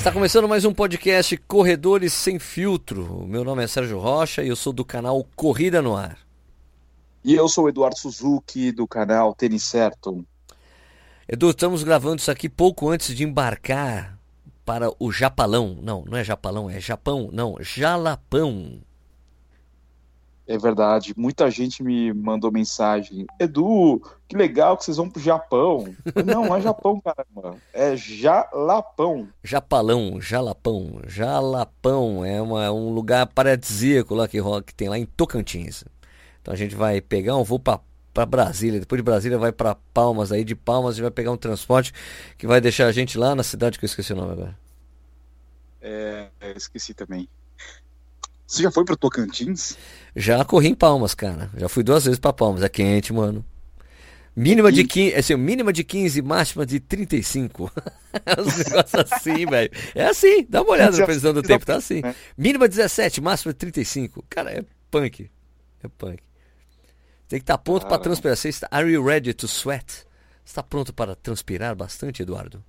Está começando mais um podcast Corredores Sem Filtro. Meu nome é Sérgio Rocha e eu sou do canal Corrida no Ar. E eu sou o Eduardo Suzuki, do canal Tênis Certo. Edu, estamos gravando isso aqui pouco antes de embarcar para o Japalão. Não, não é Japalão, é Japão. Não, Jalapão. É verdade, muita gente me mandou mensagem. Edu, que legal que vocês vão pro Japão. Não, não é Japão, caramba. É Jalapão. Japalão, Jalapão, Jalapão. É uma, um lugar paradisíaco lá que, que tem lá em Tocantins. Então a gente vai pegar um voo para Brasília. Depois de Brasília vai para Palmas. Aí de Palmas a gente vai pegar um transporte que vai deixar a gente lá na cidade que eu esqueci o nome agora. É, esqueci também. Você já foi para Tocantins? Já corri em Palmas, cara. Já fui duas vezes para Palmas. É quente, mano. Mínima de 15, assim, mínima de 15, máxima de 35. Os negócios assim, velho. É assim, dá uma olhada na previsão do tempo, tá assim. É. Mínima 17, máxima de 35. Cara, é punk. É punk. Tem que estar tá pronto para transpirar. Você está, are you ready to sweat? Está pronto para transpirar bastante, Eduardo?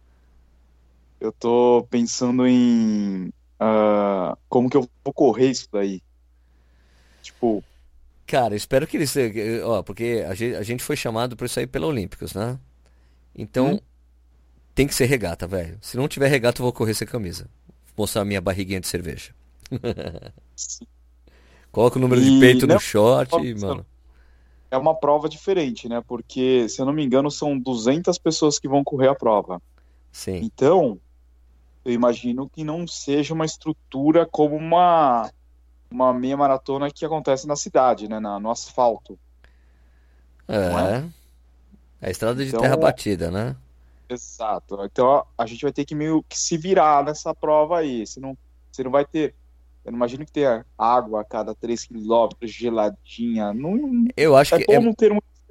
Eu tô pensando em uh, como que eu vou correr isso daí. Tipo. Cara, espero que eles. Ó, porque a gente, a gente foi chamado para isso aí pela Olímpicos, né? Então, hum? tem que ser regata, velho. Se não tiver regata, eu vou correr sem camisa. Vou mostrar a minha barriguinha de cerveja. Coloca o número e... de peito no short, e, mano. É uma prova diferente, né? Porque, se eu não me engano, são 200 pessoas que vão correr a prova. Sim. Então, eu imagino que não seja uma estrutura como uma uma meia maratona que acontece na cidade, né, na, no asfalto. É. é? A estrada de então, terra batida, né? Exato. Então a gente vai ter que meio que se virar nessa prova aí. Você não, você não vai ter. Eu não imagino que tenha água a cada 3 quilômetros, geladinha. Não, eu acho é que. É,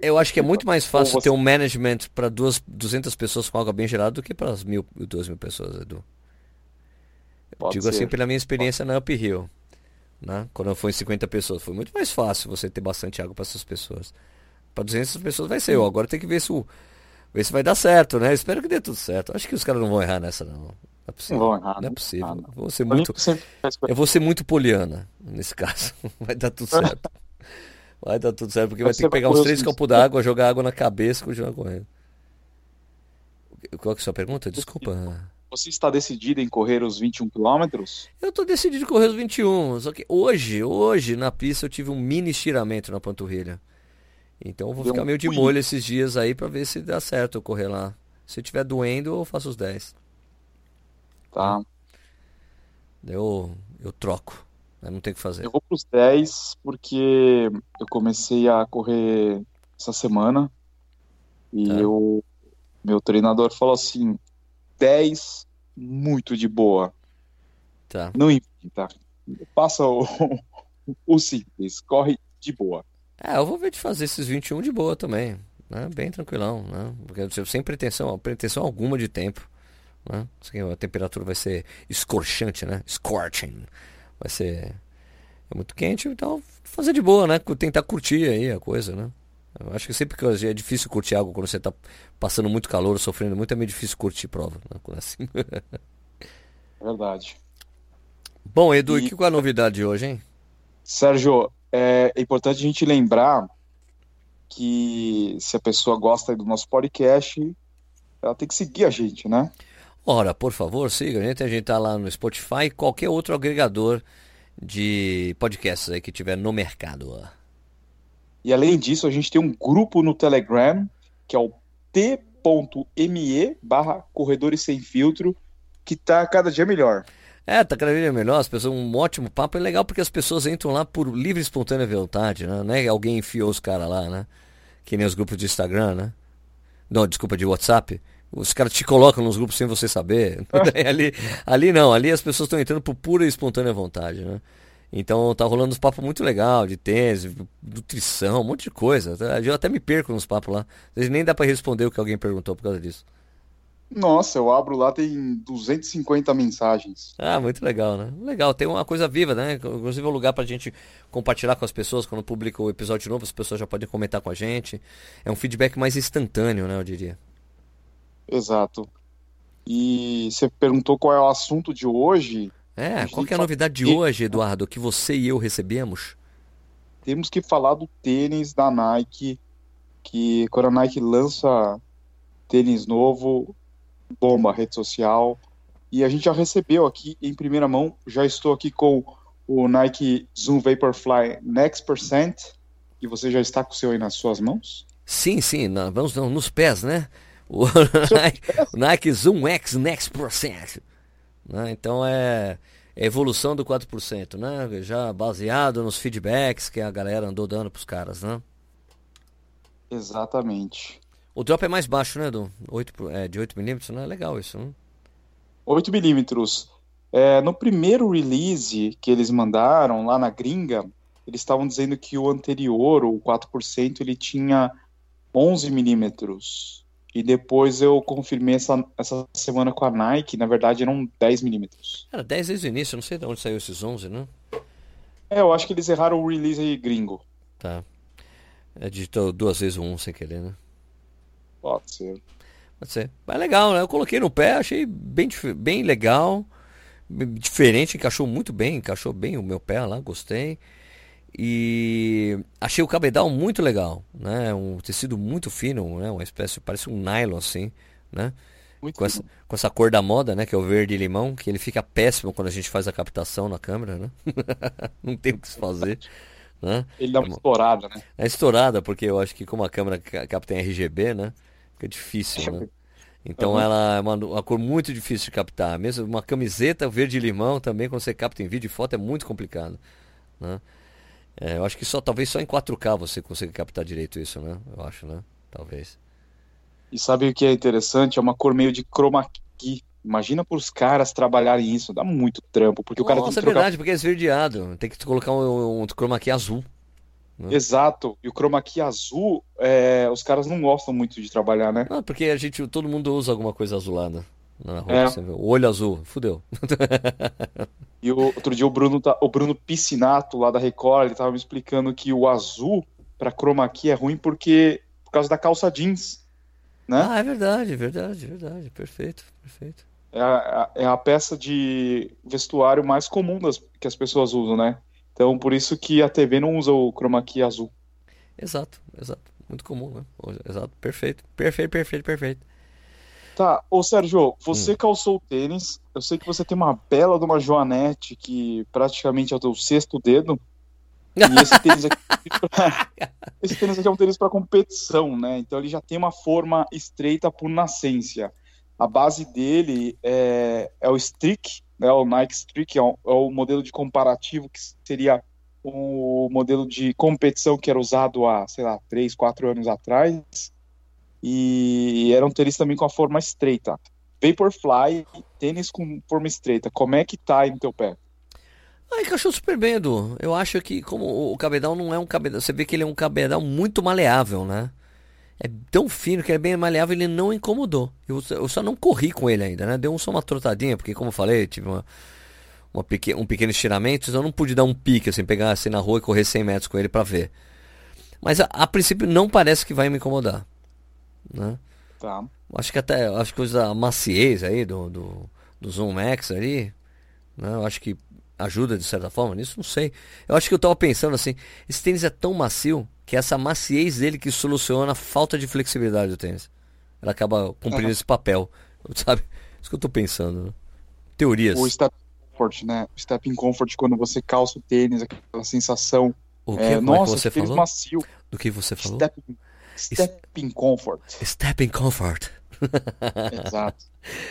eu acho que é muito mais fácil você... ter um management para 200 pessoas com água bem gelada do que para as mil, 2 mil pessoas, Edu. Pode Digo assim ser. assim pela minha experiência Pode. na Uphill. Né? Quando foi 50 pessoas, foi muito mais fácil você ter bastante água para essas pessoas. Para 200 pessoas vai ser. Eu agora tem que ver se, o, ver se vai dar certo, né? Espero que dê tudo certo. Acho que os caras não vão errar nessa, não. Não é possível. Não, errar, não é possível. Não. Vou ser muito, eu vou ser muito poliana nesse caso. Vai dar tudo certo. Vai dar tudo certo, porque vai ter que pegar uns três copos d'água, jogar água na cabeça e continuar correndo. Qual que é a sua pergunta? Desculpa. Você está decidido em correr os 21 quilômetros? Eu estou decidido em correr os 21. Só que hoje, hoje, na pista, eu tive um mini estiramento na panturrilha. Então eu vou Deu ficar meio de molho esses dias aí para ver se dá certo eu correr lá. Se tiver doendo, eu faço os 10. Tá. Eu, eu troco. Eu não tem o que fazer. Eu vou pros 10 porque eu comecei a correr essa semana. E tá. eu, meu treinador falou assim: 10 muito de boa. Tá. Não inventa. Passa o, o simples, corre de boa. É, eu vou ver de fazer esses 21 de boa também. Né? Bem tranquilão, né? Porque sem pretensão, pretensão alguma de tempo. Né? A temperatura vai ser escorchante, né? Scorching. Vai ser é muito quente, então fazer de boa, né? Tentar curtir aí a coisa, né? Eu acho que sempre que é difícil curtir algo quando você está passando muito calor, sofrendo muito, é meio difícil curtir prova. Né? Assim. Verdade. Bom, Edu, e qual é a novidade de hoje, hein? Sérgio, é importante a gente lembrar que se a pessoa gosta do nosso podcast, ela tem que seguir a gente, né? Ora, por favor, siga a gente. A gente tá lá no Spotify e qualquer outro agregador de podcasts aí que tiver no mercado. E além disso, a gente tem um grupo no Telegram, que é o t.me barra Corredores Sem Filtro, que tá cada dia melhor. É, tá cada dia melhor, as pessoas, um ótimo papo, é legal porque as pessoas entram lá por livre e espontânea vontade, né? Não é alguém enfiou os caras lá, né? Que nem os grupos de Instagram, né? Não, desculpa, de WhatsApp. Os caras te colocam nos grupos sem você saber. ali, ali não, ali as pessoas estão entrando por pura e espontânea vontade, né? Então tá rolando uns papos muito legal de tênis, nutrição, um monte de coisa. Eu até me perco nos papos lá. Às vezes nem dá para responder o que alguém perguntou por causa disso. Nossa, eu abro lá, tem 250 mensagens. Ah, muito legal, né? Legal, tem uma coisa viva, né? Inclusive é um lugar pra gente compartilhar com as pessoas. Quando publica o episódio novo, as pessoas já podem comentar com a gente. É um feedback mais instantâneo, né? Eu diria. Exato. E você perguntou qual é o assunto de hoje. É, qual é a novidade de hoje, Eduardo, que você e eu recebemos? Temos que falar do tênis da Nike, que quando a Nike lança tênis novo, bomba rede social. E a gente já recebeu aqui em primeira mão, já estou aqui com o Nike Zoom Vaporfly Next Percent, e você já está com o seu aí nas suas mãos? Sim, sim, vamos nos pés, né? O Nike, o Nike Zoom X Next Percent. Né? Então é, é evolução do 4%, né? Já baseado nos feedbacks que a galera andou dando para os caras, né? Exatamente. O drop é mais baixo, né, do 8, é, de 8 milímetros, né? Legal isso, né? 8 milímetros. É, no primeiro release que eles mandaram lá na gringa, eles estavam dizendo que o anterior, o 4%, ele tinha 11 milímetros. E depois eu confirmei essa, essa semana com a Nike, na verdade eram 10 milímetros. Era 10 desde o início, não sei de onde saiu esses 11, né? É, eu acho que eles erraram o release aí gringo. Tá. É, digitou duas vezes o 1 sem querer, né? Pode ser. Pode ser. Mas legal, né? Eu coloquei no pé, achei bem, bem legal, diferente, encaixou muito bem, encaixou bem o meu pé lá, gostei. E achei o cabedal muito legal, né? Um tecido muito fino, né? Uma espécie, parece um nylon assim, né? Muito com essa, com essa cor da moda, né? Que é o verde limão, que ele fica péssimo quando a gente faz a captação na câmera, né? Não tem o que se fazer. Né? Ele dá uma estourada, né? É estourada, porque eu acho que como a câmera capta em RGB, né? Fica difícil, né? Então uhum. ela é uma, uma, cor muito difícil de captar. Mesmo uma camiseta verde limão também, quando você capta em vídeo e foto, é muito complicado. Né? É, eu acho que só talvez só em 4K você consiga captar direito isso, né? Eu acho, né? Talvez. E sabe o que é interessante? É uma cor meio de chroma key. Imagina para os caras trabalharem isso, dá muito trampo, porque Nossa, o cara tem que é trocar... verdade, porque é esverdeado. Tem que colocar um, um chroma key azul. Né? Exato. E o chroma key azul, é... os caras não gostam muito de trabalhar, né? Porque a gente, todo mundo usa alguma coisa azulada na roupa. É. O olho azul, fudeu. E o, outro dia o Bruno, tá, o Bruno Piscinato, lá da Record, ele tava me explicando que o azul para chroma key é ruim porque por causa da calça jeans, né? Ah, é verdade, verdade, verdade. Perfeito, perfeito. É a, é a peça de vestuário mais comum das, que as pessoas usam, né? Então, por isso que a TV não usa o chroma key azul. Exato, exato. Muito comum, né? Exato, perfeito. Perfeito, perfeito, perfeito. Tá, ô Sérgio, você hum. calçou o tênis. Eu sei que você tem uma bela de uma joanete que praticamente é o teu sexto dedo. E esse tênis aqui, esse tênis aqui é um tênis para competição, né? Então ele já tem uma forma estreita por nascência. A base dele é, é o Streak, né? O Nike Streak é o, é o modelo de comparativo que seria o modelo de competição que era usado há, sei lá, 3, 4 anos atrás e era um tênis também com a forma estreita. Vaporfly, tênis com forma estreita, como é que tá aí no teu pé? Ah, encaixou super bem, Edu. Eu acho que como o cabedal não é um cabedal, você vê que ele é um cabedal muito maleável, né? É tão fino que é bem maleável, ele não incomodou. Eu, eu só não corri com ele ainda, né? Deu só uma trotadinha, porque como eu falei, tive uma, uma um pequeno estiramento, então eu não pude dar um pique, assim, pegar assim na rua e correr 100 metros com ele para ver. Mas a, a princípio não parece que vai me incomodar né? Tá. Acho que até acho que a maciez aí do, do, do Zoom Max ali, né? Eu acho que ajuda de certa forma nisso, não sei. Eu acho que eu tava pensando assim, esse tênis é tão macio que essa maciez dele que soluciona a falta de flexibilidade do tênis. Ela acaba cumprindo uhum. esse papel, sabe? Isso que eu tô pensando. Né? Teorias. O step comfort, né? O step in comfort quando você calça o tênis, aquela sensação. O que, é, nossa, é que você falou? macio. Do que você falou? Step Stepping comfort. Stepping comfort. Exato.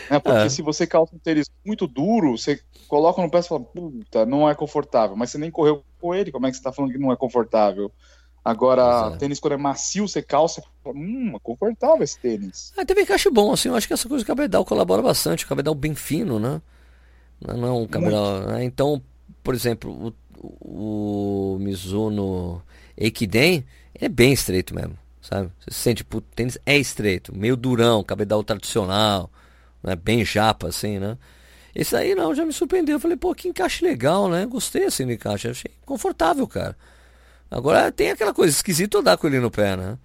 É porque é. se você calça um tênis muito duro, você coloca no pé e fala, puta, não é confortável. Mas você nem correu com ele, como é que você tá falando que não é confortável? Agora, é. tênis quando é macio, você calça, fala, hum, é confortável esse tênis. Ah, também encaixe bom, assim, eu acho que essa coisa do cabedal colabora bastante, o cabedal bem fino, né? Não é um cabedal, né? Então, por exemplo, o, o Mizuno Eikiden, ele é bem estreito mesmo sabe? Você sente, tipo, o tênis é estreito, meio durão, cabedal tradicional, né? bem japa, assim, né? Esse aí não, já me surpreendeu. Eu falei, pô, que encaixe legal, né? Gostei assim do encaixe, achei confortável, cara. Agora tem aquela coisa esquisita andar com ele no pé, né?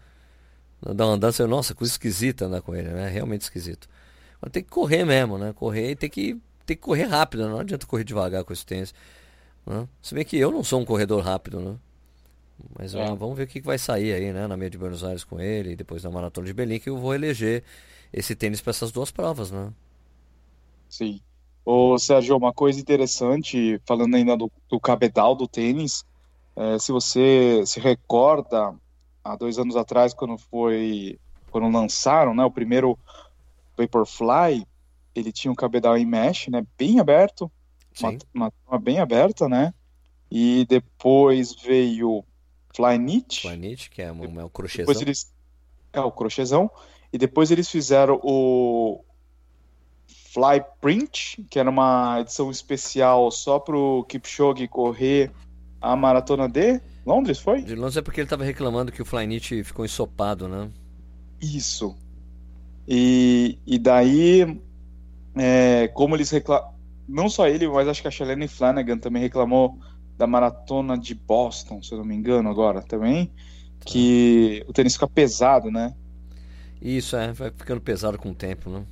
Dar uma andança, nossa, coisa esquisita andar com ele, né? Realmente esquisito. Mas tem que correr mesmo, né? Correr e tem que, tem que correr rápido, não adianta correr devagar com esse tênis. Né? Se bem que eu não sou um corredor rápido, né? Mas é. vamos ver o que vai sair aí, né? Na meia de Buenos Aires com ele e depois na Maratona de Berlim, que eu vou eleger esse tênis para essas duas provas, né? Sim. Ô, Sérgio, uma coisa interessante, falando ainda do, do cabedal do tênis, é, se você se recorda, há dois anos atrás, quando foi, quando lançaram, né, o primeiro Vaporfly, ele tinha um cabedal em mesh, né, bem aberto, uma, uma, uma, bem aberta, né, e depois veio Flyknit. Flyknit, que é, um, é o crochêzão. Depois eles, é, o crochêzão, e depois eles fizeram o Fly Print, que era uma edição especial só pro Kipchoge correr a maratona de Londres, foi? De Londres é porque ele estava reclamando que o Flyknit ficou ensopado, né? Isso. E, e daí, é, como eles reclamam, não só ele, mas acho que a Shalene Flanagan também reclamou da maratona de Boston, se eu não me engano agora também, que o tênis fica pesado, né? Isso, é, vai ficando pesado com o tempo, né?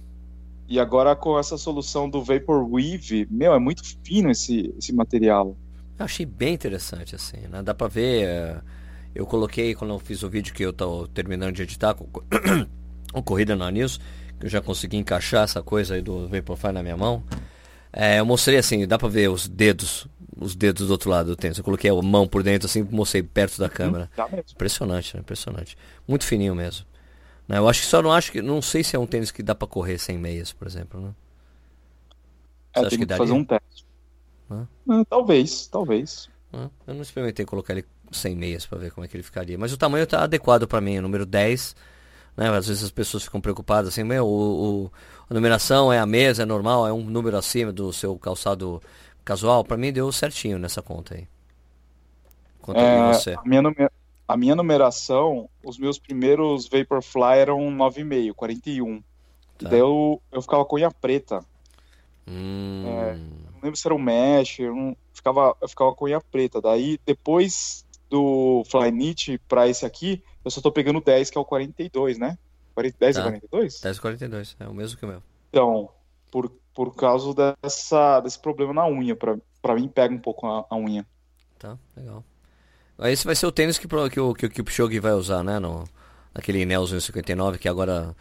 E agora com essa solução do Vapor Weave, meu, é muito fino esse, esse material. Eu achei bem interessante, assim, né? Dá pra ver. Eh, eu coloquei quando eu fiz o vídeo que eu tô terminando de editar com o Corrida na News, que eu já consegui encaixar essa coisa aí do Vaporfly na minha mão. É, eu mostrei assim, dá pra ver os dedos, os dedos do outro lado do tênis. Eu coloquei a mão por dentro assim, mostrei perto da câmera. Impressionante, né? Impressionante. Muito fininho mesmo. Né? Eu acho que só não acho que. Não sei se é um tênis que dá pra correr sem meias, por exemplo, né? Você é, tem que, que fazer um teste. Ah, talvez, talvez. eu não experimentei colocar ele sem meias para ver como é que ele ficaria. Mas o tamanho tá adequado para mim, é número 10. Né? Às vezes as pessoas ficam preocupadas assim, meu, o, o, a numeração é a mesa, é normal, é um número acima do seu calçado casual. Para mim deu certinho nessa conta aí. Conta é, você. A minha, numer... a minha numeração, os meus primeiros Vaporfly eram 9,5, 41. Tá. Daí eu, eu ficava com unha preta. Hum. É, lembro se era um mesh, eu, não, ficava, eu ficava com unha preta. Daí, depois do Flyknit para esse aqui, eu só tô pegando 10, que é o 42, né? 10 tá. e 42? 10 e 42, é o mesmo que o meu. Então, por, por causa dessa, desse problema na unha, pra, pra mim pega um pouco a, a unha. Tá, legal. Esse vai ser o tênis que, que, o, que o Kipchoge vai usar, né? No, naquele Nelson 59, que agora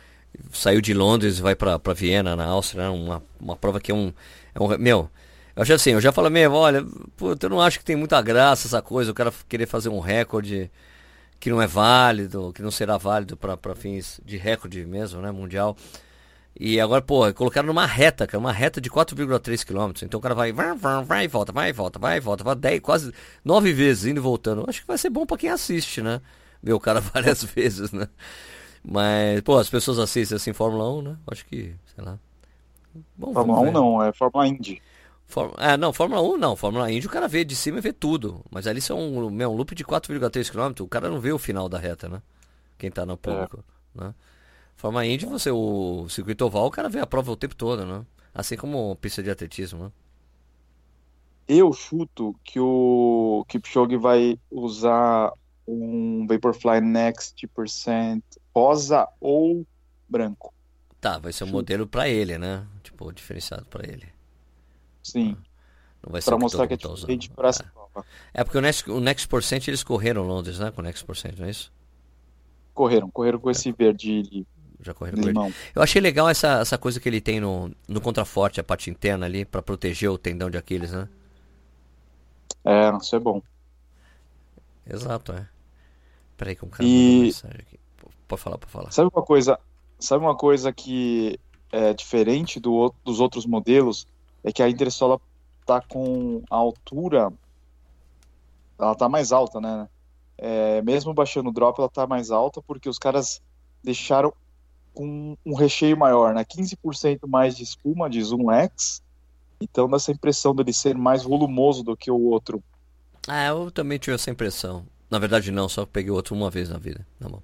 saiu de Londres e vai para Viena, na Áustria, né? uma, uma prova que é um, é um. Meu, eu acho assim, eu já falei mesmo, olha, puta, eu não acho que tem muita graça essa coisa, o cara querer fazer um recorde que não é válido, que não será válido para fins de recorde mesmo, né, mundial. E agora, pô, colocaram numa reta, cara, uma reta de 4,3 km. Então o cara vai, vai, vai, vai, volta, vai, volta, vai, volta, vai 10, quase 9 vezes indo e voltando. Acho que vai ser bom para quem assiste, né? Ver o cara várias vezes, né? Mas, pô, as pessoas assistem assim Fórmula 1, né? Acho que, sei lá. Bom, Fórmula 1 não, é Fórmula Indy. Fórmula, é, não, Fórmula 1 não. Fórmula Indy o cara vê de cima e vê tudo. Mas ali são um, um loop de 4,3 km. O cara não vê o final da reta, né? Quem tá no público. É. Né? Fórmula Indy, você, o circuito oval, o cara vê a prova o tempo todo, né? Assim como pista de atletismo, né? Eu chuto que o Kipchoge vai usar um Vaporfly Next Percent rosa ou branco. Tá, vai ser um modelo para ele, né? Tipo, diferenciado para ele. Sim. Não vai ser pra mostrar que é tá diferente para essa prova. É porque o Next, o Next Percent eles correram Londres, né? Com o Next Percent, não é isso? Correram, correram com é. esse verde já correram com ele. Eu achei legal essa, essa coisa que ele tem no, no contraforte, a parte interna ali, para proteger o tendão de Aquiles, né? É, isso é bom. Exato, é. Peraí que um cara e... mensagem aqui. Pode falar, pode falar. Sabe uma coisa, sabe uma coisa que é diferente do, dos outros modelos? É que a Intersola tá com a altura, ela tá mais alta, né? É, mesmo baixando o drop, ela tá mais alta porque os caras deixaram com um recheio maior, né? 15% mais de espuma de Zoom X. Então dá essa impressão dele ser mais volumoso do que o outro. Ah, eu também tive essa impressão. Na verdade, não, só peguei outro uma vez na vida. Na mão.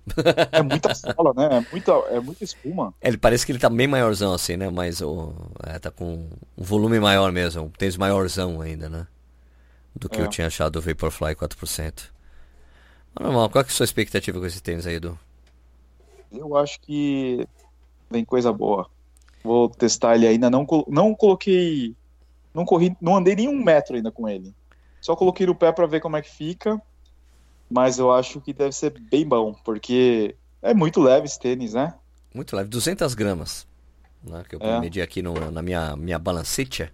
É muita sola, né? É muita, é muita espuma. Ele parece que ele tá bem maiorzão assim, né? Mas o, é, tá com um volume maior mesmo. Um tênis maiorzão ainda, né? Do que é. eu tinha achado do Vaporfly 4%. Mas normal, qual é, é a sua expectativa com esse tênis aí, Edu? Eu acho que vem coisa boa. Vou testar ele ainda. Não, não coloquei. Não corri, não andei nem um metro ainda com ele. Só coloquei no pé para ver como é que fica. Mas eu acho que deve ser bem bom, porque é muito leve esse tênis, né? Muito leve, 200 gramas. Né, que eu é. medi aqui no, na minha, minha balancete.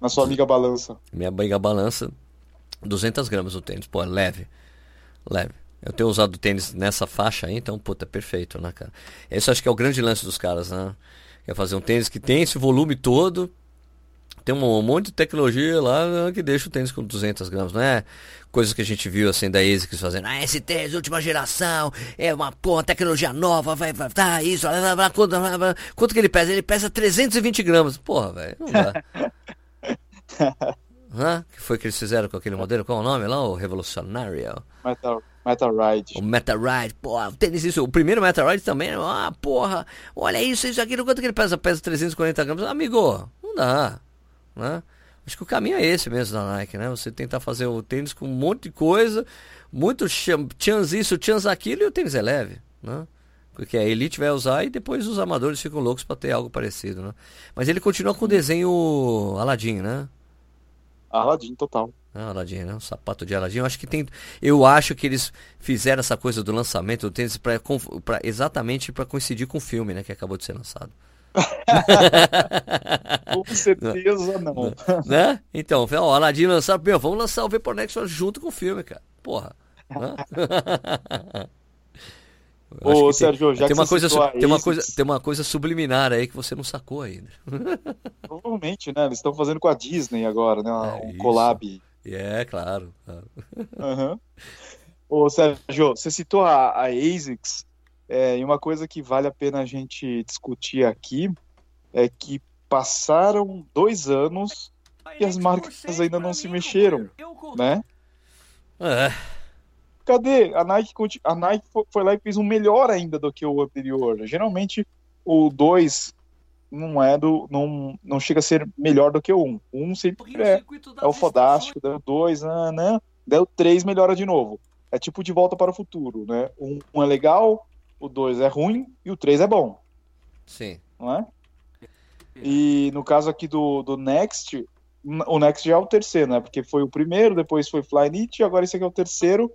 Na sua amiga balança. Minha amiga balança, 200 gramas o tênis. Pô, é leve. Leve. Eu tenho usado tênis nessa faixa aí, então, puta, é perfeito, né, cara? Esse acho que é o grande lance dos caras, né? Quer fazer um tênis que tem esse volume todo, tem um monte de tecnologia lá que deixa o tênis com 200 gramas, não é? Coisas que a gente viu assim da ASICS fazendo, ah, esse tênis, última geração, é uma porra, tecnologia nova, vai, vai, tá, isso, blá, blá, quanto, blá, quanto que ele pesa? Ele pesa 320 gramas. Porra, velho, não dá. Hã? que foi que eles fizeram com aquele modelo? Qual é o nome lá? O Revolucionário? Metal, Metal Ride. O Metal Ride, porra, o tênis isso. O primeiro Metal Ride também, ah, porra, olha isso, isso, aquilo, quanto que ele pesa? Pesa 340 gramas. Amigo, não dá. Né? Acho que o caminho é esse mesmo da Nike, né? Você tentar fazer o tênis com um monte de coisa, muito chans isso, chans aquilo, e o tênis é leve, né? Porque a Elite vai usar e depois os amadores ficam loucos para ter algo parecido, né? Mas ele continua com o desenho Aladdin, né? Aladdin total. Ah, Aladdin, né? O sapato de Aladdin. Eu acho que tem. Eu acho que eles fizeram essa coisa do lançamento do tênis pra, pra exatamente para coincidir com o filme, né? Que acabou de ser lançado. Com certeza não. Né? Então, ó, Aladdin lançar, meu, vamos lançar o Vapornex junto com o filme, cara. Porra. Né? Ô, Sérgio, tem, já tem uma coisa, tem uma coisa, tem uma coisa subliminar aí que você não sacou ainda. Provavelmente, né? Eles estão fazendo com a Disney agora, né? É um isso. collab. É, claro. claro. Uhum. Ô, Sérgio, você citou a, a ASICS. É, e uma coisa que vale a pena a gente discutir aqui é que passaram dois anos e as marcas ainda não se mexeram, né? É. Cadê? A Nike, a Nike foi lá e fez um melhor ainda do que o anterior. Geralmente o 2 não é do. Não, não chega a ser melhor do que o 1. Um. O 1 um sempre é, é o fodástico, deu 2, né, né? Deu 3, melhora de novo. É tipo de volta para o futuro, né? Um, um é legal, o 2 é ruim e o 3 é bom. Sim. Não é? E no caso aqui do, do Next, o Next já é o terceiro, né? Porque foi o primeiro, depois foi Flyknit, agora esse aqui é o terceiro.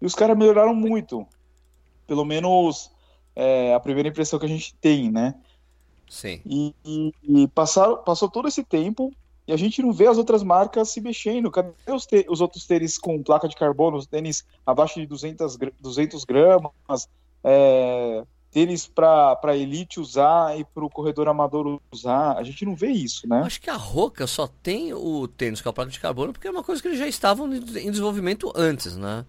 E os caras melhoraram muito. Pelo menos é, a primeira impressão que a gente tem, né? Sim. E, e, passaram, passou todo esse tempo e a gente não vê as outras marcas se mexendo. Cadê os, te, os outros tênis com placa de carbono, os tênis abaixo de 200, 200 gramas, é, tênis para elite usar e para o corredor amador usar. A gente não vê isso, né? Acho que a Roca só tem o tênis com a placa de carbono porque é uma coisa que eles já estavam em desenvolvimento antes, né?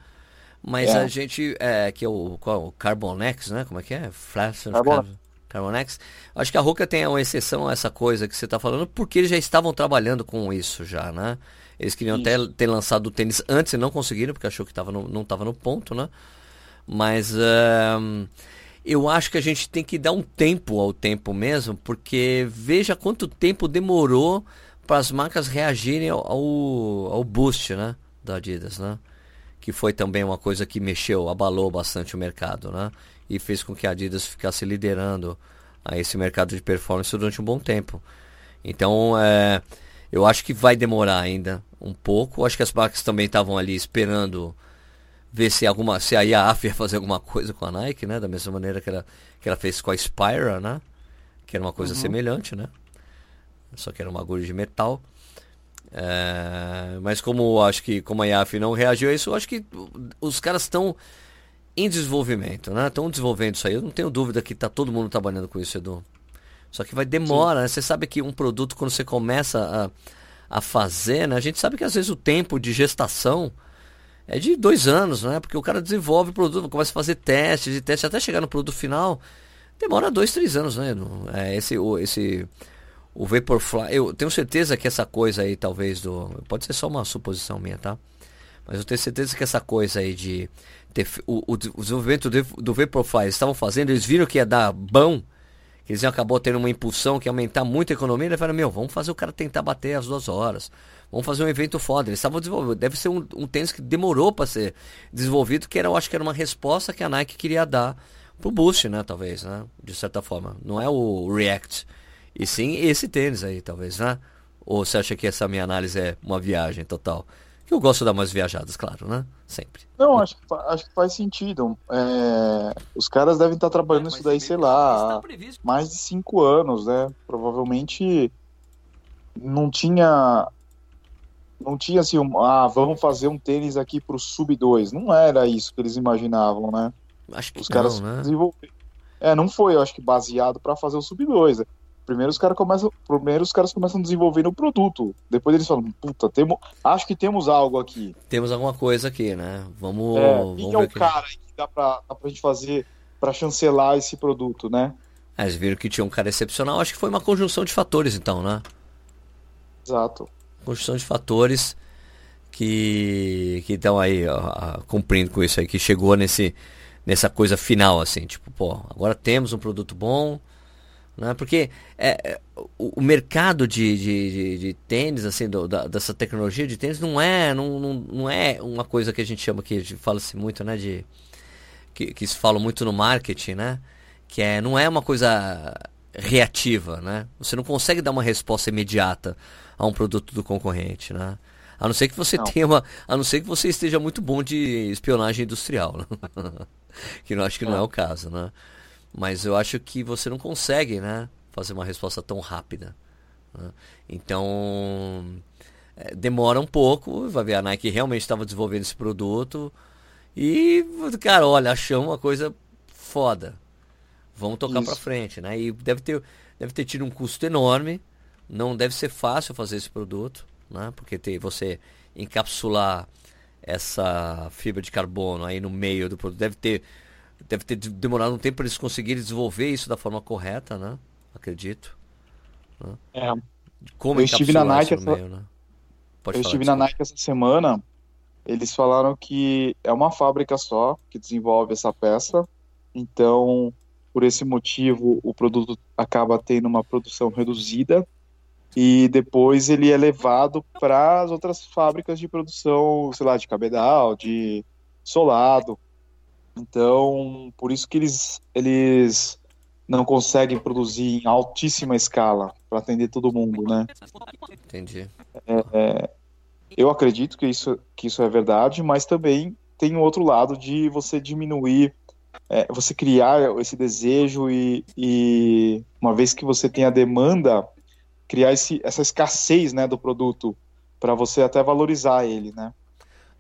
Mas é. a gente, é, que é o, qual, o Carbonex, né? Como é que é? Flash Carbon. Carbonex. Acho que a Roca tem uma exceção a essa coisa que você está falando, porque eles já estavam trabalhando com isso já, né? Eles queriam até ter lançado o tênis antes e não conseguiram, porque achou que tava no, não estava no ponto, né? Mas uh, eu acho que a gente tem que dar um tempo ao tempo mesmo, porque veja quanto tempo demorou para as marcas reagirem ao, ao, ao, boost né, da Adidas, né? Que foi também uma coisa que mexeu, abalou bastante o mercado, né? E fez com que a Adidas ficasse liderando a esse mercado de performance durante um bom tempo. Então, é, eu acho que vai demorar ainda um pouco. Acho que as marcas também estavam ali esperando ver se alguma se a IAF ia fazer alguma coisa com a Nike, né? Da mesma maneira que ela, que ela fez com a Spira, né? Que era uma coisa uhum. semelhante, né? Só que era uma agulha de metal. É, mas como acho que como a IAF não reagiu a isso, eu acho que os caras estão em desenvolvimento, né? Estão desenvolvendo isso aí. Eu não tenho dúvida que está todo mundo trabalhando com isso, Edu. Só que vai demora, né? Você sabe que um produto quando você começa a, a fazer, né? A gente sabe que às vezes o tempo de gestação é de dois anos, né? Porque o cara desenvolve o produto, começa a fazer testes e testes até chegar no produto final. Demora dois, três anos, né? É, esse, o, esse, o Vaporfly, eu tenho certeza que essa coisa aí, talvez, do. Pode ser só uma suposição minha, tá? Mas eu tenho certeza que essa coisa aí de. O, o, desenvolvimento do, eles estavam fazendo, eles viram que ia dar bom, que eles iam acabar tendo uma impulsão que ia aumentar muito a economia, eles falaram, meu, vamos fazer o cara tentar bater as duas horas. Vamos fazer um evento foda. Eles estavam desenvolvendo. Deve ser um, um tênis que demorou para ser desenvolvido, que era, eu acho que era uma resposta que a Nike queria dar pro Boost, né? Talvez, né? De certa forma. Não é o React E sim esse tênis aí, talvez, né? Ou você acha que essa minha análise é uma viagem total? Que eu gosto de dar umas viajadas, claro, né? Sempre. Não, acho que, acho que faz sentido. É, os caras devem estar trabalhando isso daí, sei lá, há mais de cinco anos, né? Provavelmente não tinha. Não tinha assim, um, ah, vamos fazer um tênis aqui pro Sub 2. Não era isso que eles imaginavam, né? Acho que os não, caras né? desenvolveram. É, não foi, eu acho que baseado para fazer o Sub 2. Primeiro os caras começam, primeiro os caras começam desenvolvendo o produto. Depois eles falam, puta, temos, acho que temos algo aqui. Temos alguma coisa aqui, né? Vamos. É, vamos quem é o cara que dá pra, dá pra gente fazer para chancelar esse produto, né? É, eles viram que tinha um cara excepcional, acho que foi uma conjunção de fatores, então, né? Exato. Conjunção de fatores que que estão aí ó, cumprindo com isso aí, que chegou nesse nessa coisa final, assim, tipo, pô, agora temos um produto bom, né? Porque é, é o, o, mercado de, de, de, de tênis, assim, do, da, dessa tecnologia de tênis não é, não, não, não é uma coisa que a gente chama que fala-se muito, né? De, que, que se fala muito no marketing, né? Que é, não é uma coisa reativa, né? Você não consegue dar uma resposta imediata a um produto do concorrente, né? A não ser que você não. tenha uma, a não ser que você esteja muito bom de espionagem industrial, né? que eu acho que não é, é o caso, né? Mas eu acho que você não consegue, né, fazer uma resposta tão rápida. Né? Então, é, demora um pouco. Vai ver, a Nike realmente estava desenvolvendo esse produto. E, cara, olha, achamos uma coisa foda. Vamos tocar para frente, né? E deve ter, deve ter tido um custo enorme. Não deve ser fácil fazer esse produto, né? Porque tem, você encapsular essa fibra de carbono aí no meio do produto deve ter deve ter demorado um tempo para eles conseguirem desenvolver isso da forma correta, né? Acredito. Né? É. Como eu estive na Nike essa... meio, né? eu falar, estive na Nike essa semana. Eles falaram que é uma fábrica só que desenvolve essa peça. Então, por esse motivo, o produto acaba tendo uma produção reduzida e depois ele é levado para as outras fábricas de produção, sei lá, de cabedal, de solado. Então, por isso que eles, eles não conseguem produzir em altíssima escala para atender todo mundo, né? Entendi. É, é, eu acredito que isso, que isso é verdade, mas também tem o outro lado de você diminuir, é, você criar esse desejo e, e, uma vez que você tem a demanda, criar esse, essa escassez né, do produto para você até valorizar ele, né?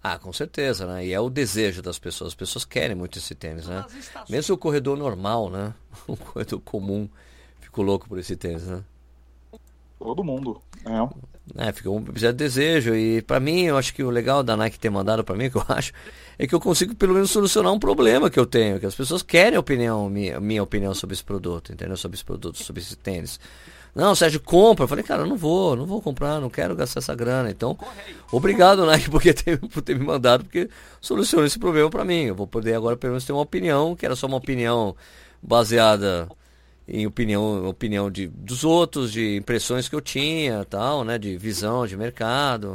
Ah, com certeza, né? E é o desejo das pessoas. As pessoas querem muito esse tênis, né? Mesmo o corredor normal, né? O corredor comum ficou louco por esse tênis, né? Todo mundo, é. É, fica um de desejo. E para mim, eu acho que o legal da Nike ter mandado para mim, que eu acho, é que eu consigo pelo menos solucionar um problema que eu tenho. Que as pessoas querem a opinião, minha, minha opinião sobre esse produto, entendeu? Sobre esse produto, sobre esse tênis. Não, Sérgio, compra. Eu falei, cara, não vou, não vou comprar, não quero gastar essa grana. Então, obrigado, Nike, porque por ter me mandado, porque solucionou esse problema para mim. Eu vou poder agora pelo menos ter uma opinião, que era só uma opinião baseada em opinião, opinião de, dos outros, de impressões que eu tinha, tal, né, de visão de mercado.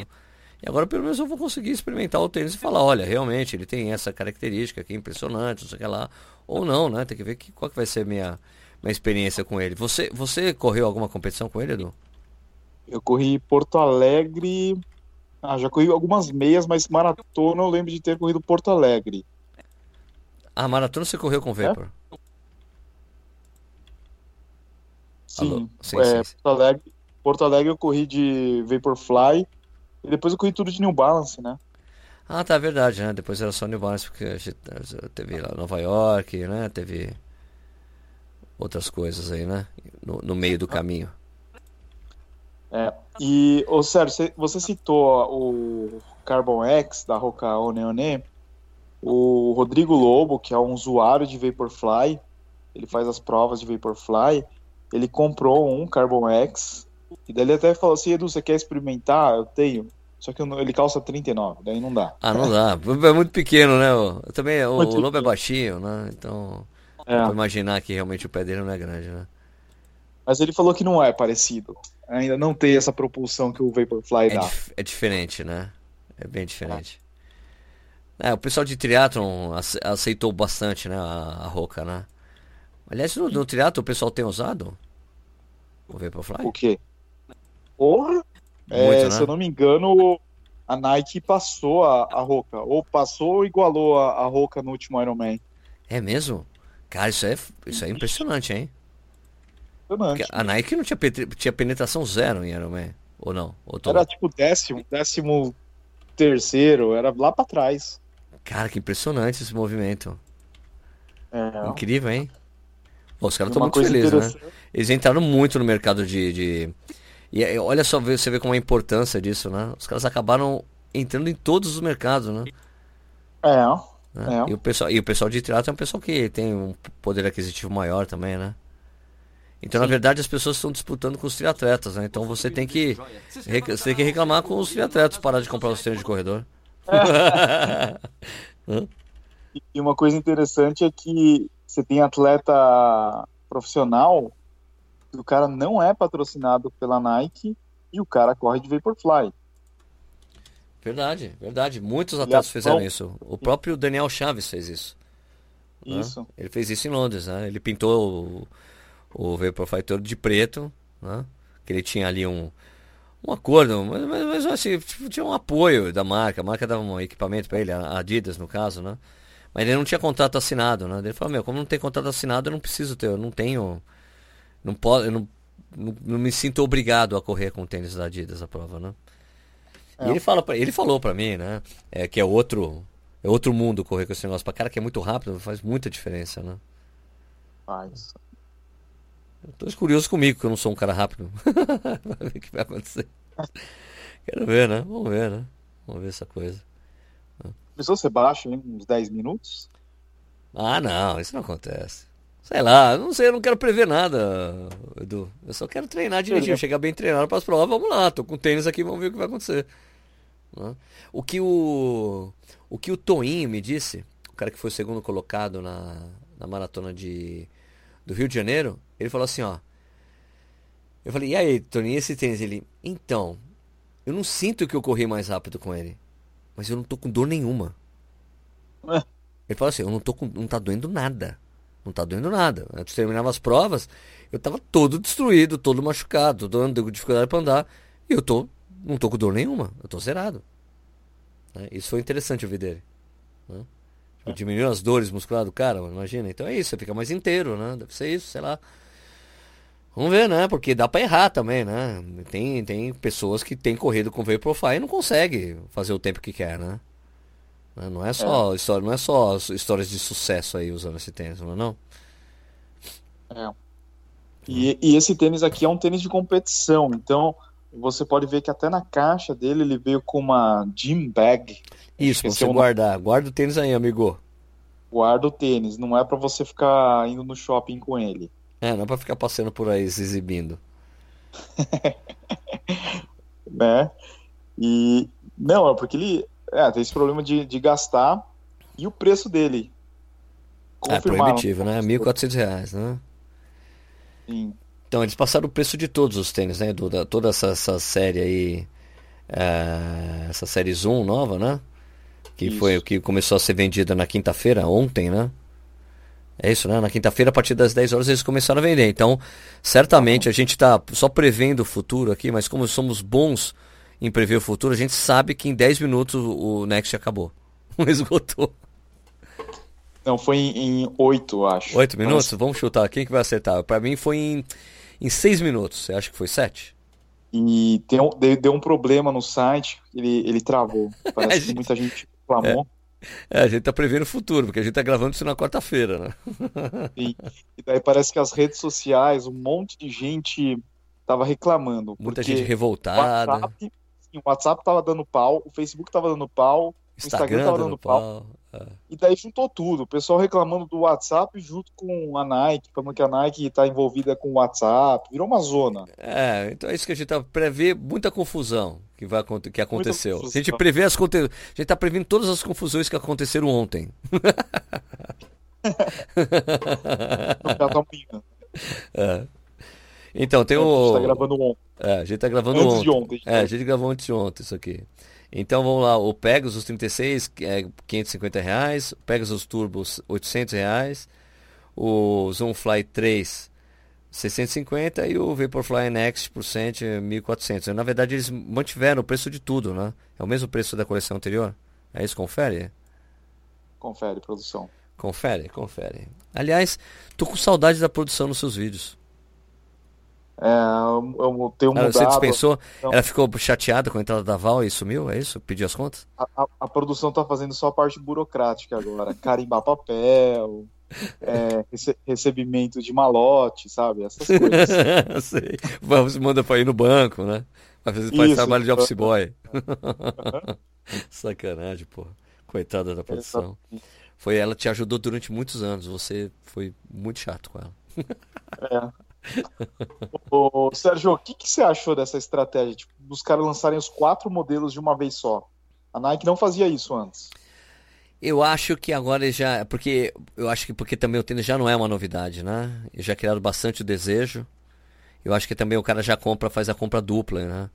E agora pelo menos eu vou conseguir experimentar o tênis e falar, olha, realmente ele tem essa característica aqui impressionante, não sei o que lá, ou não, né? Tem que ver que, qual que vai ser a minha uma experiência com ele. Você, você correu alguma competição com ele, Edu? Eu corri Porto Alegre. Ah, já corri algumas meias, mas maratona eu lembro de ter corrido Porto Alegre. Ah, maratona você correu com Vapor? É? Sim, sim, é, sim, Porto, Alegre, Porto Alegre eu corri de Vaporfly e depois eu corri tudo de New Balance, né? Ah, tá, verdade, né? Depois era só New Balance, porque a gente teve lá Nova York, né? Teve outras coisas aí, né? No, no meio do caminho. É, e, ô Sérgio, você citou o Carbon X da Roca Oneone, o Rodrigo Lobo, que é um usuário de Vaporfly, ele faz as provas de Vaporfly, ele comprou um Carbon X, e daí ele até falou assim, Edu, você quer experimentar? Eu tenho. Só que ele calça 39, daí não dá. Ah, não dá. É muito pequeno, né? Também o Lobo é baixinho, né? Então. É. Pra imaginar que realmente o pé dele não é grande, né? Mas ele falou que não é parecido. Ainda não tem essa propulsão que o Vaporfly é dá. Dif é diferente, né? É bem diferente. É, o pessoal de triatlon aceitou bastante, né? A, a Roca, né? Aliás, no, no triatlon o pessoal tem usado? O Vaporfly? O quê? Porra! É, Muito, né? Se eu não me engano, a Nike passou a, a Roca. Ou passou ou igualou a, a Roca no último Iron Man. É mesmo? Cara, isso é, isso é impressionante, hein? Impressionante. a Nike não tinha, tinha penetração zero em Iron Man, ou não? Ou Era tipo décimo, décimo terceiro, era lá para trás. Cara, que impressionante esse movimento. É. Incrível, hein? Pô, os caras estão muito felizes, né? Eles entraram muito no mercado de, de... E olha só, você vê como é a importância disso, né? Os caras acabaram entrando em todos os mercados, né? É. Né? É. E, o pessoal, e o pessoal de teatro é um pessoal que tem um poder aquisitivo maior também, né? Então, Sim. na verdade, as pessoas estão disputando com os triatletas, né? Então você tem que você tem que reclamar com os triatletas, parar de comprar os tênis de corredor. É. e uma coisa interessante é que você tem atleta profissional, o cara não é patrocinado pela Nike e o cara corre de Vaporfly. Verdade, verdade. Muitos atletas fizeram isso. O próprio Daniel Chaves fez isso. Né? Isso. Né? Ele fez isso em Londres, né? Ele pintou o, o Vaporfly todo de preto, né? Que ele tinha ali um, um acordo, mas, mas, assim, tinha um apoio da marca. A marca dava um equipamento para ele, a Adidas no caso, né? Mas ele não tinha contrato assinado, né? Ele falou, meu, como não tem contrato assinado, eu não preciso ter, eu não tenho. Não posso, eu não, não, não me sinto obrigado a correr com o tênis da Adidas a prova, né? É. E ele, fala pra, ele falou pra mim, né? É, que é outro. É outro mundo correr com esse negócio. Pra cara que é muito rápido, faz muita diferença, né? Faz. Eu tô curioso comigo, que eu não sou um cara rápido. Vai ver o que vai acontecer. Quero ver, né? Vamos ver, né? Vamos ver essa coisa. Começou ser baixo em uns 10 minutos? Ah, não, isso não acontece. Sei lá, não sei, eu não quero prever nada, Edu. Eu só quero treinar direitinho, chegar bem treinado para as provas. Vamos lá, tô com tênis aqui, vamos ver o que vai acontecer. Né? O que o o que o Toinho me disse, o cara que foi o segundo colocado na, na maratona de do Rio de Janeiro, ele falou assim, ó. Eu falei, e aí, Toninho, esse tênis? Ele, então, eu não sinto que eu corri mais rápido com ele mas eu não tô com dor nenhuma. É. Ele falou assim, eu não tô com, não tá doendo nada. Não tá doendo nada. Antes de terminar as provas, eu tava todo destruído, todo machucado, todo com dificuldade para andar. E eu tô, não tô com dor nenhuma. Eu tô zerado. Né? Isso foi interessante ouvir dele. Né? Tipo, diminuiu as dores musculares do cara, imagina. Então é isso, você fica mais inteiro, né? Deve ser isso, sei lá. Vamos ver, né? Porque dá para errar também, né? Tem, tem pessoas que têm corrido com Vaporfly e não consegue fazer o tempo que quer, né? Não é só, é. História, não é só histórias de sucesso aí usando esse tênis, não é não? É. E, e esse tênis aqui é um tênis de competição, então você pode ver que até na caixa dele ele veio com uma gym bag. Isso, você guardar. Guarda o tênis aí, amigo. Guarda o tênis, não é para você ficar indo no shopping com ele. É, não é pra ficar passando por aí se exibindo. né? E. Não, é porque ele. É, tem esse problema de, de gastar e o preço dele. É proibitivo, né? 1.400 reais, né? Sim. Então, eles passaram o preço de todos os tênis, né? Da, toda essa, essa série aí. É, essa série Zoom nova, né? Que Isso. foi o que começou a ser vendida na quinta-feira, ontem, né? É isso, né? Na quinta-feira, a partir das 10 horas, eles começaram a vender. Então, certamente a gente está só prevendo o futuro aqui, mas como somos bons em prever o futuro, a gente sabe que em 10 minutos o Next acabou. Esgotou. Não, foi em 8, acho. 8 minutos? Mas... Vamos chutar. Quem que vai acertar? Para mim foi em, em 6 minutos. Você acha que foi 7? E deu, deu um problema no site, ele, ele travou. Parece que muita gente reclamou. É. É, a gente tá prevendo o futuro, porque a gente tá gravando isso na quarta-feira, né? Sim. E daí parece que as redes sociais, um monte de gente tava reclamando. Muita gente revoltada. O WhatsApp, sim, o WhatsApp tava dando pau, o Facebook tava dando pau, Instagram, Instagram tava dando pau. pau. É. E daí juntou tudo. O pessoal reclamando do WhatsApp junto com a Nike, falando que a Nike está envolvida com o WhatsApp. Virou uma zona. É, então é isso que a gente tá prevê muita confusão que vai que aconteceu. A gente prevê as a gente tá prevendo todas as confusões que aconteceram ontem. é. Então, tem o. A gente tá gravando ontem. É, a gente tá gravando antes ontem. De ontem é, a gente gravou antes de ontem isso aqui. Então vamos lá, o Pegasus 36 é 550 reais, o Pegasus Turbo 800 reais, o Zoomfly 3 650 e o Vaporfly Next por cento 1400. Na verdade, eles mantiveram o preço de tudo, né? É o mesmo preço da coleção anterior? É isso, confere? Confere, produção. Confere, confere. Aliás, tô com saudade da produção nos seus vídeos. É, eu, tenho mudado. Você dispensou? Então... Ela ficou chateada com a entrada da Val e sumiu? É isso? Pediu as contas? A, a, a produção tá fazendo só a parte burocrática agora. Carimbar papel, é, rece recebimento de malote, sabe? Essas coisas. Sei. Você manda pra ir no banco, né? Faz, faz trabalho de office boy. Sacanagem, pô. Coitada da produção. Foi ela te ajudou durante muitos anos. Você foi muito chato com ela. É. Ô, Sérgio, o que, que você achou dessa estratégia? Tipo, dos caras lançarem os quatro modelos de uma vez só. A Nike não fazia isso antes. Eu acho que agora já. Porque eu acho que porque também o tênis já não é uma novidade, né? Eles já criaram bastante o desejo. Eu acho que também o cara já compra, faz a compra dupla, né?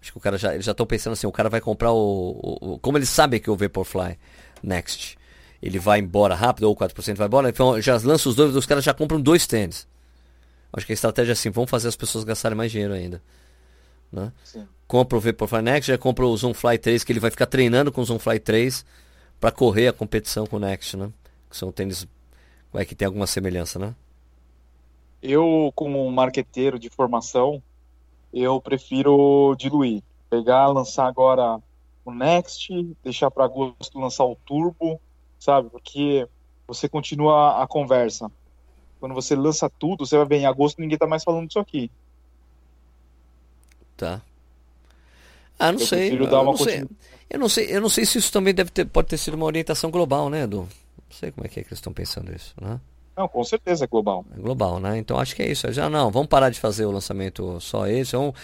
Acho que o cara já. Eles já estão pensando assim, o cara vai comprar o, o, o. Como eles sabem que o Vaporfly Next ele vai embora rápido, ou 4% vai embora, então já lança os dois, os caras já compram dois tênis. Acho que a estratégia é assim, vamos fazer as pessoas gastarem mais dinheiro ainda. Né? Compra o Vaporfly Next, já compra o Zoom Fly 3, que ele vai ficar treinando com o Zoom Fly 3 para correr a competição com o Next, né? Que são tênis vai que tem alguma semelhança, né? Eu, como marqueteiro de formação, eu prefiro diluir. Pegar, lançar agora o Next, deixar para agosto lançar o Turbo, sabe? Porque você continua a conversa. Quando você lança tudo, você vai ver em agosto ninguém tá mais falando disso aqui. Tá. Ah, não eu sei. Eu não sei. eu não sei. Eu não sei se isso também deve ter, pode ter sido uma orientação global, né, Edu? Não sei como é que, é que eles estão pensando isso, né? Não, com certeza é global. É global, né? Então acho que é isso. Já não, vamos parar de fazer o lançamento só esse. Vamos,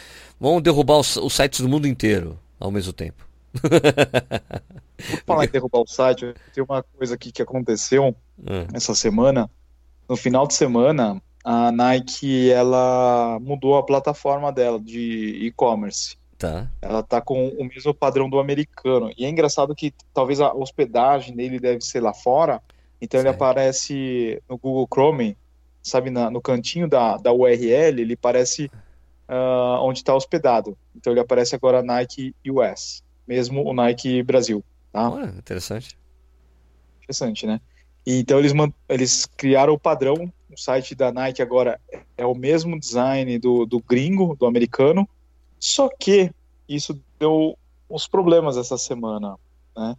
vamos derrubar os, os sites do mundo inteiro ao mesmo tempo. Por falar em derrubar o site, tem uma coisa aqui que aconteceu hum. essa semana. No final de semana, a Nike ela mudou a plataforma dela de e-commerce. Tá. Ela tá com o mesmo padrão do americano. E é engraçado que talvez a hospedagem dele deve ser lá fora. Então certo. ele aparece no Google Chrome, sabe, na, no cantinho da, da URL, ele aparece uh, onde está hospedado. Então ele aparece agora Nike US, mesmo o Nike Brasil. Tá? Olha, interessante. Interessante, né? Então eles, eles criaram o padrão. O site da Nike agora é o mesmo design do, do gringo, do americano, só que isso deu uns problemas essa semana, né?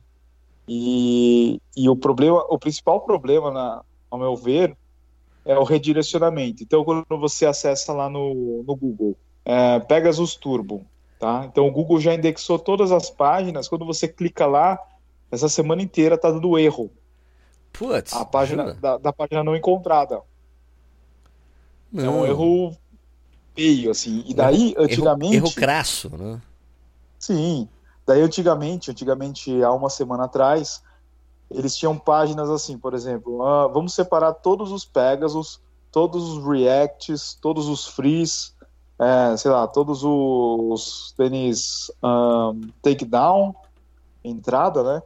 E, e o problema, o principal problema, na, ao meu ver, é o redirecionamento. Então, quando você acessa lá no, no Google, é, Pegasus Turbo, tá? Então, o Google já indexou todas as páginas. Quando você clica lá, essa semana inteira tá dando erro. Putz, a página da, da, página não encontrada. Não. É um erro feio, assim. E daí, antigamente. Erro, erro crasso, né? Sim. Daí, antigamente, antigamente, há uma semana atrás, eles tinham páginas assim, por exemplo, uh, vamos separar todos os Pegasus, todos os Reacts, todos os Frees, é, sei lá, todos os tênis um, takedown, entrada, né?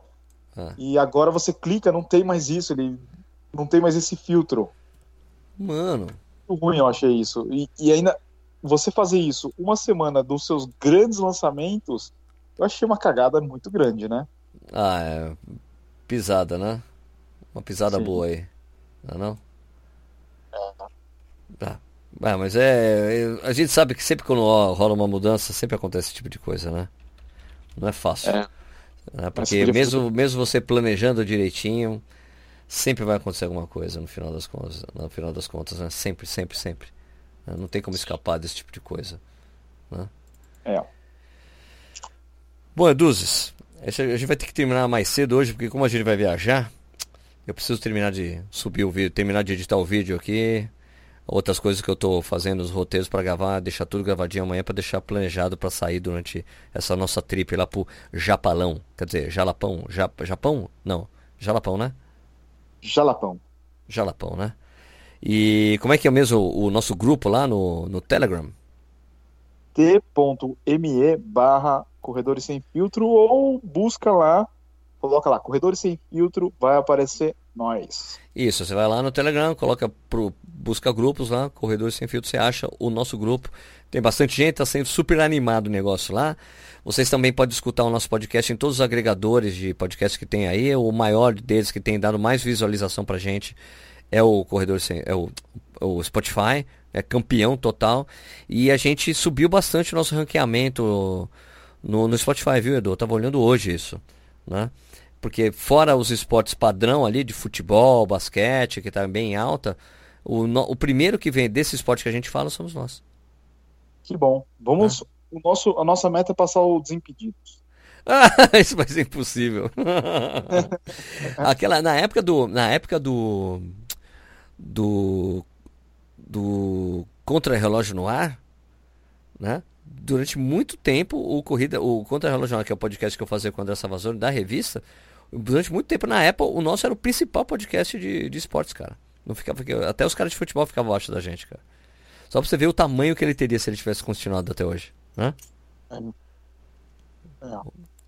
Ah. E agora você clica, não tem mais isso, ele não tem mais esse filtro. Mano. Muito ruim, eu achei isso. E, e ainda, você fazer isso uma semana dos seus grandes lançamentos, eu achei uma cagada muito grande, né? Ah, é. Pisada, né? Uma pisada Sim. boa aí. Não é não? É. Ah. ah, mas é, é. A gente sabe que sempre quando rola uma mudança, sempre acontece esse tipo de coisa, né? Não é fácil. É. Né? Porque mesmo, mesmo você planejando direitinho, sempre vai acontecer alguma coisa no final das contas. No final das contas, né? Sempre, sempre, sempre. Não tem como escapar desse tipo de coisa. Né? É. Bom, Eduzes, a gente vai ter que terminar mais cedo hoje, porque como a gente vai viajar, eu preciso terminar de subir o vídeo, terminar de editar o vídeo aqui. Outras coisas que eu estou fazendo, os roteiros para gravar, deixar tudo gravadinho amanhã para deixar planejado para sair durante essa nossa trip lá pro Japalão. Quer dizer, Jalapão, Jap, Japão? Não, Jalapão, né? Jalapão. Jalapão, né? E como é que é mesmo o, nosso grupo lá no, no Telegram? t.me barra Corredores Sem Filtro ou busca lá, coloca lá Corredores Sem Filtro, vai aparecer Nós. Isso, você vai lá no Telegram, coloca pro busca grupos lá, Corredores Sem Filtro, você acha o nosso grupo. Tem bastante gente, tá sendo super animado o negócio lá. Vocês também podem escutar o nosso podcast em todos os agregadores de podcast que tem aí. O maior deles que tem dado mais visualização pra gente é o Corredor Sem, é o, o Spotify, é campeão total. E a gente subiu bastante o nosso ranqueamento no, no Spotify, viu, Edu? Eu tava olhando hoje isso, né? Porque fora os esportes padrão ali de futebol, basquete, que está bem alta, o, no, o primeiro que vem desse esporte que a gente fala somos nós. Que bom. Vamos. É. O nosso, a nossa meta é passar o Desimpedidos. Ah, isso vai ser impossível. Aquela, na época do. Na época do. Do. Do Contra-relógio no ar, né? Durante muito tempo, o Corrida, o Contra-relógio no ar, que é o podcast que eu fazia com o André Savazone da revista, durante muito tempo na Apple, o nosso era o principal podcast de, de esportes, cara. Não ficava, até os caras de futebol ficavam abaixo da gente, cara. Só pra você ver o tamanho que ele teria se ele tivesse continuado até hoje. Né? É.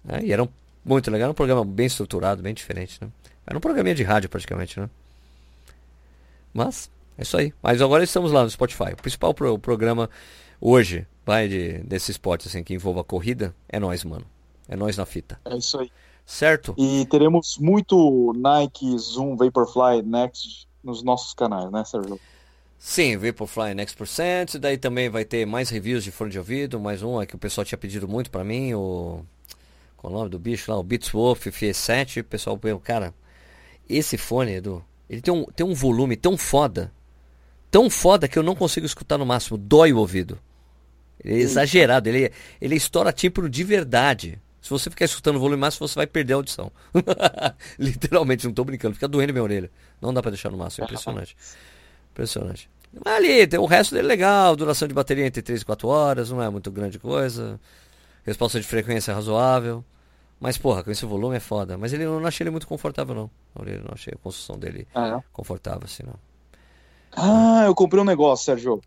É, e era um, muito legal, era um programa bem estruturado, bem diferente, né? Era um programinha de rádio praticamente, né? Mas, é isso aí. Mas agora estamos lá no Spotify. O principal pro, programa hoje, vai, de, desse esporte assim, que envolva corrida, é nós, mano. É nós na fita. É isso aí. Certo? E teremos muito Nike, Zoom, Vaporfly, Next nos nossos canais, né, Sérgio? Sim, Vaporfly Next Percent. Daí também vai ter mais reviews de fone de ouvido. Mais um é que o pessoal tinha pedido muito para mim. O. Qual é o nome do bicho lá? O Beats Wolf FE7. O pessoal, cara, esse fone, Edu, ele tem um, tem um volume tão foda. Tão foda que eu não consigo escutar no máximo. Dói o ouvido. Ele é exagerado. Ele, ele estoura tímpano de verdade. Se você ficar escutando o volume máximo, você vai perder a audição. Literalmente, não tô brincando. Fica doendo minha orelha. Não dá para deixar no máximo. É impressionante. Impressionante. Mas ali, tem, o resto dele é legal, duração de bateria entre 3 e 4 horas, não é muito grande coisa. Resposta de frequência razoável. Mas, porra, com esse volume é foda. Mas ele eu não achei ele muito confortável, não. Eu não achei a construção dele ah, é? confortável, assim, não. Ah, eu comprei um negócio, Sérgio.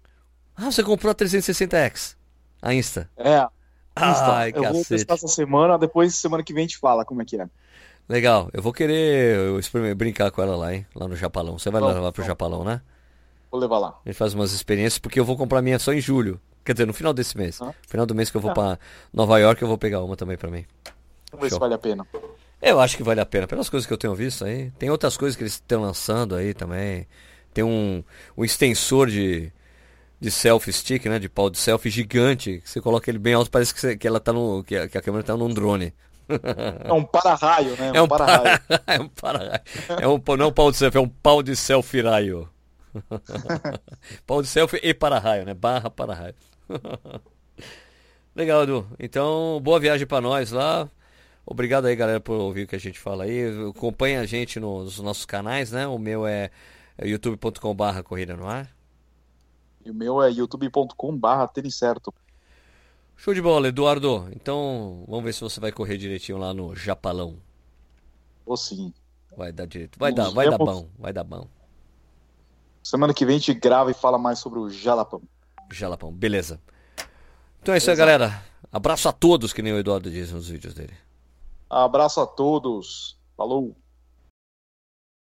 Ah, você comprou a 360X? A Insta? É. Ai, eu cacete. vou testar essa semana, depois semana que vem a gente fala como é que é. Legal, eu vou querer eu brincar com ela lá, hein? Lá no Japalão. Você vai levar pro Japalão, né? Vou levar lá. A gente faz umas experiências, porque eu vou comprar minha só em julho. Quer dizer, no final desse mês. Ah. No final do mês que eu vou ah. pra Nova York, eu vou pegar uma também pra mim. Vamos ver se vale a pena. Eu acho que vale a pena, pelas coisas que eu tenho visto aí. Tem outras coisas que eles estão lançando aí também. Tem um, um extensor de, de selfie stick, né? De pau de selfie gigante. Você coloca ele bem alto, parece que, você, que ela tá no. Que a, que a câmera tá num drone. É um para-raio, né? É um para-raio. é um para-raio. É um, não é um pau de selfie, é um pau de selfie raio. Pau de selfie e para-raio, né? Barra para-raio. Legal, Edu. Então, boa viagem para nós lá. Obrigado aí, galera, por ouvir o que a gente fala aí. Acompanha a gente nos nossos canais, né? O meu é, é youtube.com barra corrida no ar. E o meu é youtube.com barra tênis certo. Show de bola, Eduardo. Então, vamos ver se você vai correr direitinho lá no Japalão. Ou sim. Vai dar direito. Vai dar, vai dar bom, vai dar bom. Semana que vem a gente grava e fala mais sobre o Jalapão. Jalapão, beleza. Então é isso aí, galera. Abraço a todos, que nem o Eduardo diz nos vídeos dele. Abraço a todos. Falou.